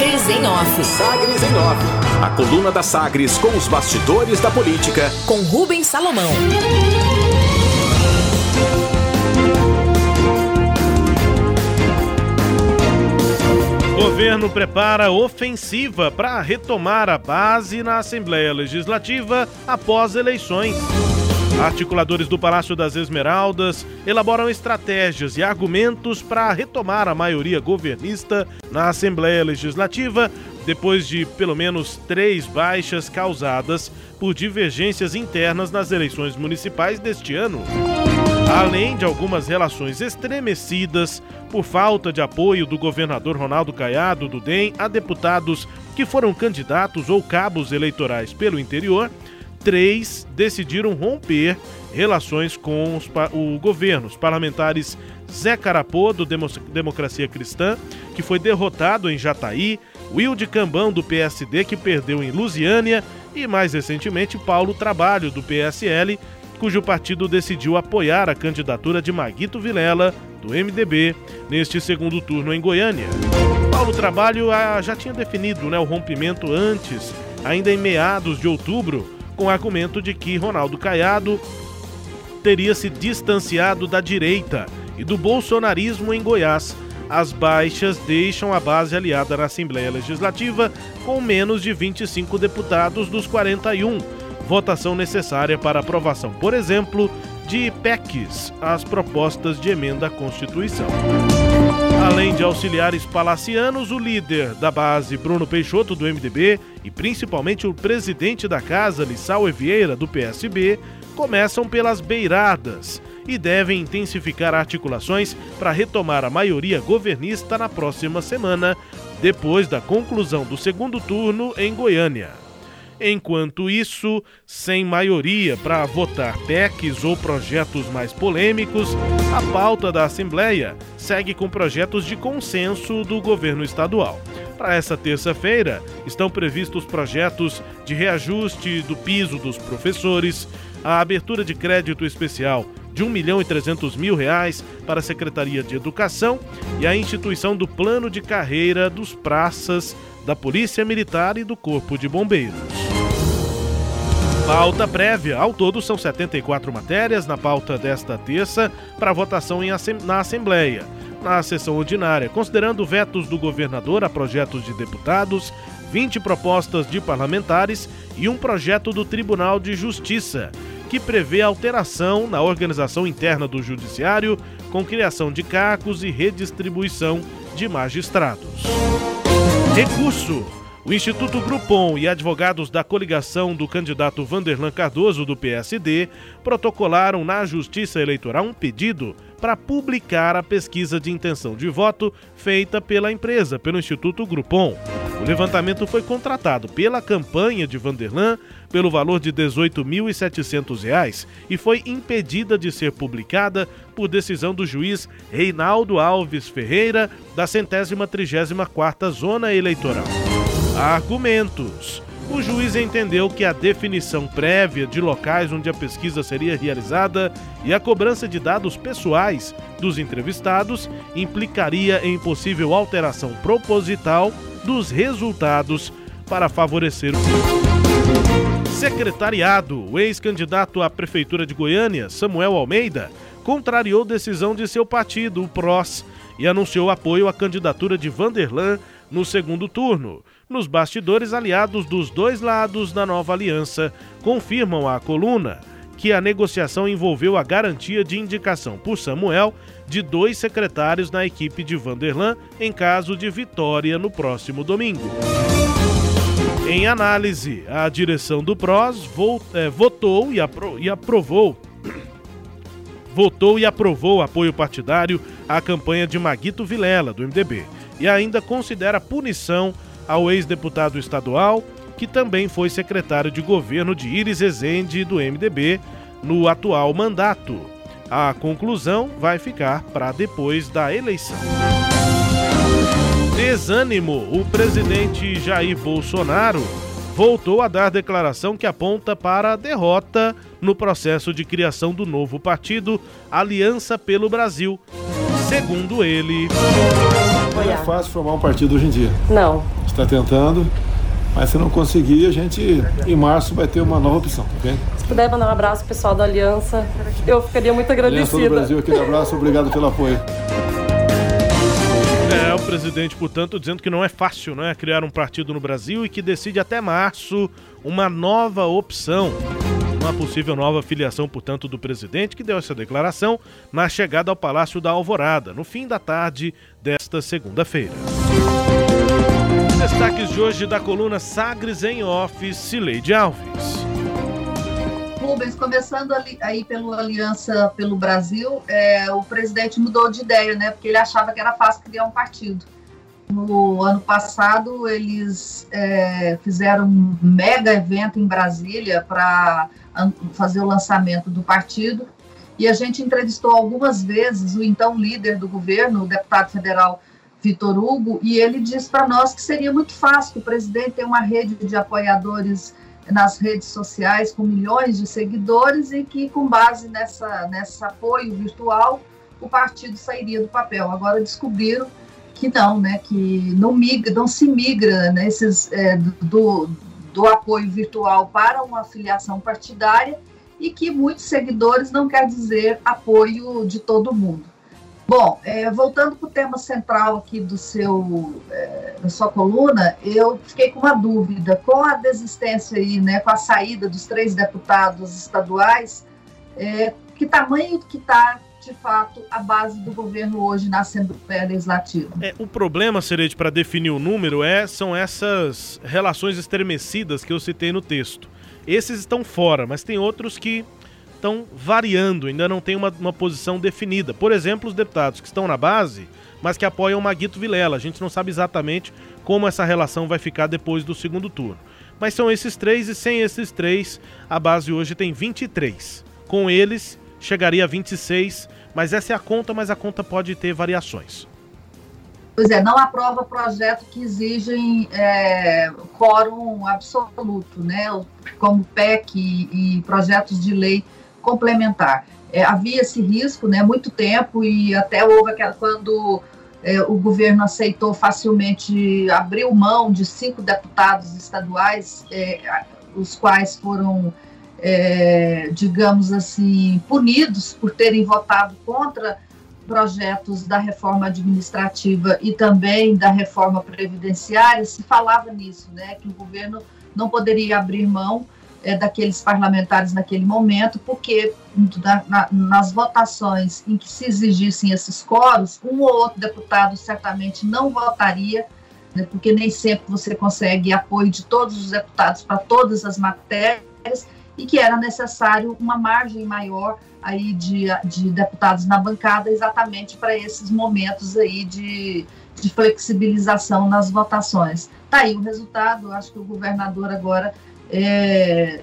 Sagres em Off. Sagres em Off. A coluna da Sagres com os bastidores da política. Com Rubens Salomão. Governo prepara ofensiva para retomar a base na Assembleia Legislativa após eleições. Articuladores do Palácio das Esmeraldas elaboram estratégias e argumentos para retomar a maioria governista na Assembleia Legislativa, depois de pelo menos três baixas causadas por divergências internas nas eleições municipais deste ano. Além de algumas relações estremecidas por falta de apoio do governador Ronaldo Caiado do DEM a deputados que foram candidatos ou cabos eleitorais pelo interior, três decidiram romper relações com os, o governo. Os parlamentares Zé Carapô, do Democracia Cristã, que foi derrotado em Jataí, Wilde Cambão, do PSD, que perdeu em Lusiânia, e mais recentemente Paulo Trabalho, do PSL, cujo partido decidiu apoiar a candidatura de Maguito Vilela, do MDB, neste segundo turno em Goiânia. Paulo Trabalho ah, já tinha definido né, o rompimento antes, ainda em meados de outubro, com o argumento de que Ronaldo Caiado teria se distanciado da direita e do bolsonarismo em Goiás. As baixas deixam a base aliada na Assembleia Legislativa com menos de 25 deputados dos 41, votação necessária para aprovação, por exemplo, de PECs, as propostas de emenda à Constituição. Além de auxiliares palacianos, o líder da base, Bruno Peixoto, do MDB, e principalmente o presidente da casa, Lissau Vieira, do PSB, começam pelas beiradas e devem intensificar articulações para retomar a maioria governista na próxima semana, depois da conclusão do segundo turno em Goiânia. Enquanto isso, sem maioria para votar PECs ou projetos mais polêmicos, a pauta da Assembleia segue com projetos de consenso do governo estadual. Para essa terça-feira, estão previstos projetos de reajuste do piso dos professores, a abertura de crédito especial de 1 milhão e 300 mil reais para a Secretaria de Educação e a instituição do plano de carreira dos praças da Polícia Militar e do Corpo de Bombeiros. Pauta prévia. Ao todo, são 74 matérias na pauta desta terça para votação na Assembleia. Na sessão ordinária, considerando vetos do governador a projetos de deputados, 20 propostas de parlamentares e um projeto do Tribunal de Justiça, que prevê alteração na organização interna do Judiciário, com criação de cargos e redistribuição de magistrados. Recurso. O Instituto Grupom e advogados da coligação do candidato Vanderlan Cardoso, do PSD, protocolaram na Justiça Eleitoral um pedido para publicar a pesquisa de intenção de voto feita pela empresa, pelo Instituto Grupom. O levantamento foi contratado pela campanha de Vanderlan pelo valor de R$ 18.700 e foi impedida de ser publicada por decisão do juiz Reinaldo Alves Ferreira, da centésima trigésima quarta Zona Eleitoral. Argumentos. O juiz entendeu que a definição prévia de locais onde a pesquisa seria realizada e a cobrança de dados pessoais dos entrevistados implicaria em possível alteração proposital dos resultados para favorecer o secretariado. O ex-candidato à prefeitura de Goiânia, Samuel Almeida, contrariou decisão de seu partido, o PROS, e anunciou apoio à candidatura de Vanderlan no segundo turno. Nos bastidores, aliados dos dois lados da nova aliança confirmam à coluna que a negociação envolveu a garantia de indicação por Samuel de dois secretários na equipe de Vanderlan em caso de vitória no próximo domingo. Em análise, a direção do PROS é, votou e, apro e aprovou votou e aprovou apoio partidário à campanha de Maguito Vilela, do MDB, e ainda considera punição ao ex-deputado estadual, que também foi secretário de governo de Iris Ezende do MDB no atual mandato. A conclusão vai ficar para depois da eleição. Desânimo: o presidente Jair Bolsonaro voltou a dar declaração que aponta para a derrota no processo de criação do novo partido Aliança pelo Brasil. Segundo ele. Não é fácil formar um partido hoje em dia. Não. Está tentando, mas se não conseguir, a gente em março vai ter uma nova opção, ok? Se puder mandar um abraço pessoal da Aliança, eu ficaria muito agradecida. Aliança do Brasil, aquele abraço, obrigado pelo apoio. É, o presidente, portanto, dizendo que não é fácil né, criar um partido no Brasil e que decide até março uma nova opção uma possível nova filiação, portanto, do presidente, que deu essa declaração na chegada ao Palácio da Alvorada, no fim da tarde desta segunda-feira. Destaques de hoje da coluna Sagres em Office, Cileide Alves. Rubens, começando ali, aí pelo Aliança pelo Brasil, é, o presidente mudou de ideia, né? Porque ele achava que era fácil criar um partido. No ano passado, eles é, fizeram um mega evento em Brasília para fazer o lançamento do partido. E a gente entrevistou algumas vezes o então líder do governo, o deputado federal Vitor Hugo, e ele disse para nós que seria muito fácil, que o presidente tem uma rede de apoiadores nas redes sociais com milhões de seguidores e que, com base nessa, nessa apoio virtual, o partido sairia do papel. Agora descobriram que não, né, que não, migra, não se migra nesses é, do, do apoio virtual para uma filiação partidária e que muitos seguidores não quer dizer apoio de todo mundo. Bom, é, voltando para o tema central aqui do seu, é, da sua coluna, eu fiquei com uma dúvida. Com a desistência aí, né, com a saída dos três deputados estaduais, é, que tamanho que está de fato, a base do governo hoje na Assembleia Legislativa. É, o problema, Serede, para definir o número, é, são essas relações estremecidas que eu citei no texto. Esses estão fora, mas tem outros que estão variando, ainda não tem uma, uma posição definida. Por exemplo, os deputados que estão na base, mas que apoiam Maguito Vilela. A gente não sabe exatamente como essa relação vai ficar depois do segundo turno. Mas são esses três, e sem esses três, a base hoje tem 23. Com eles, chegaria a 26, mas essa é a conta, mas a conta pode ter variações. Pois é, não aprova projeto que exigem é, quórum absoluto, né, como PEC e, e projetos de lei complementar. É, havia esse risco, né, muito tempo e até houve aquela quando é, o governo aceitou facilmente abriu mão de cinco deputados estaduais, é, os quais foram é, digamos assim, punidos por terem votado contra projetos da reforma administrativa e também da reforma previdenciária, se falava nisso, né, que o governo não poderia abrir mão é, daqueles parlamentares naquele momento, porque na, na, nas votações em que se exigissem esses coros, um ou outro deputado certamente não votaria, né, porque nem sempre você consegue apoio de todos os deputados para todas as matérias, e que era necessário uma margem maior aí de, de deputados na bancada exatamente para esses momentos aí de, de flexibilização nas votações. Tá aí o resultado, acho que o governador agora é,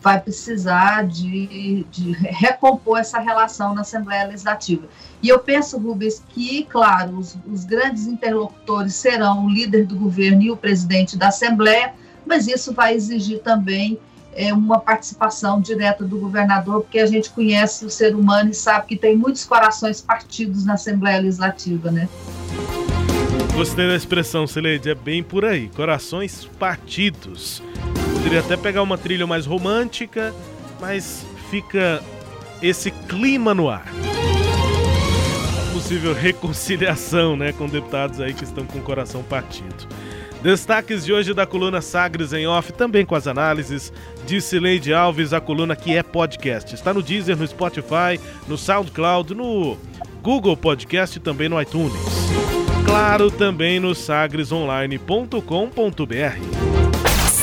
vai precisar de, de, recompor essa relação na Assembleia Legislativa. E eu penso, Rubens, que, claro, os, os grandes interlocutores serão o líder do governo e o presidente da Assembleia, mas isso vai exigir também é, uma participação direta do governador, porque a gente conhece o ser humano e sabe que tem muitos corações partidos na Assembleia Legislativa, né? Gostei da expressão, Celeide, é bem por aí, corações partidos. Poderia até pegar uma trilha mais romântica, mas fica esse clima no ar. Possível reconciliação, né, com deputados aí que estão com o coração partido. Destaques de hoje da coluna Sagres em Off, também com as análises de Cileide Alves, a coluna que é podcast. Está no Deezer, no Spotify, no SoundCloud, no Google Podcast e também no iTunes. Claro, também no sagresonline.com.br.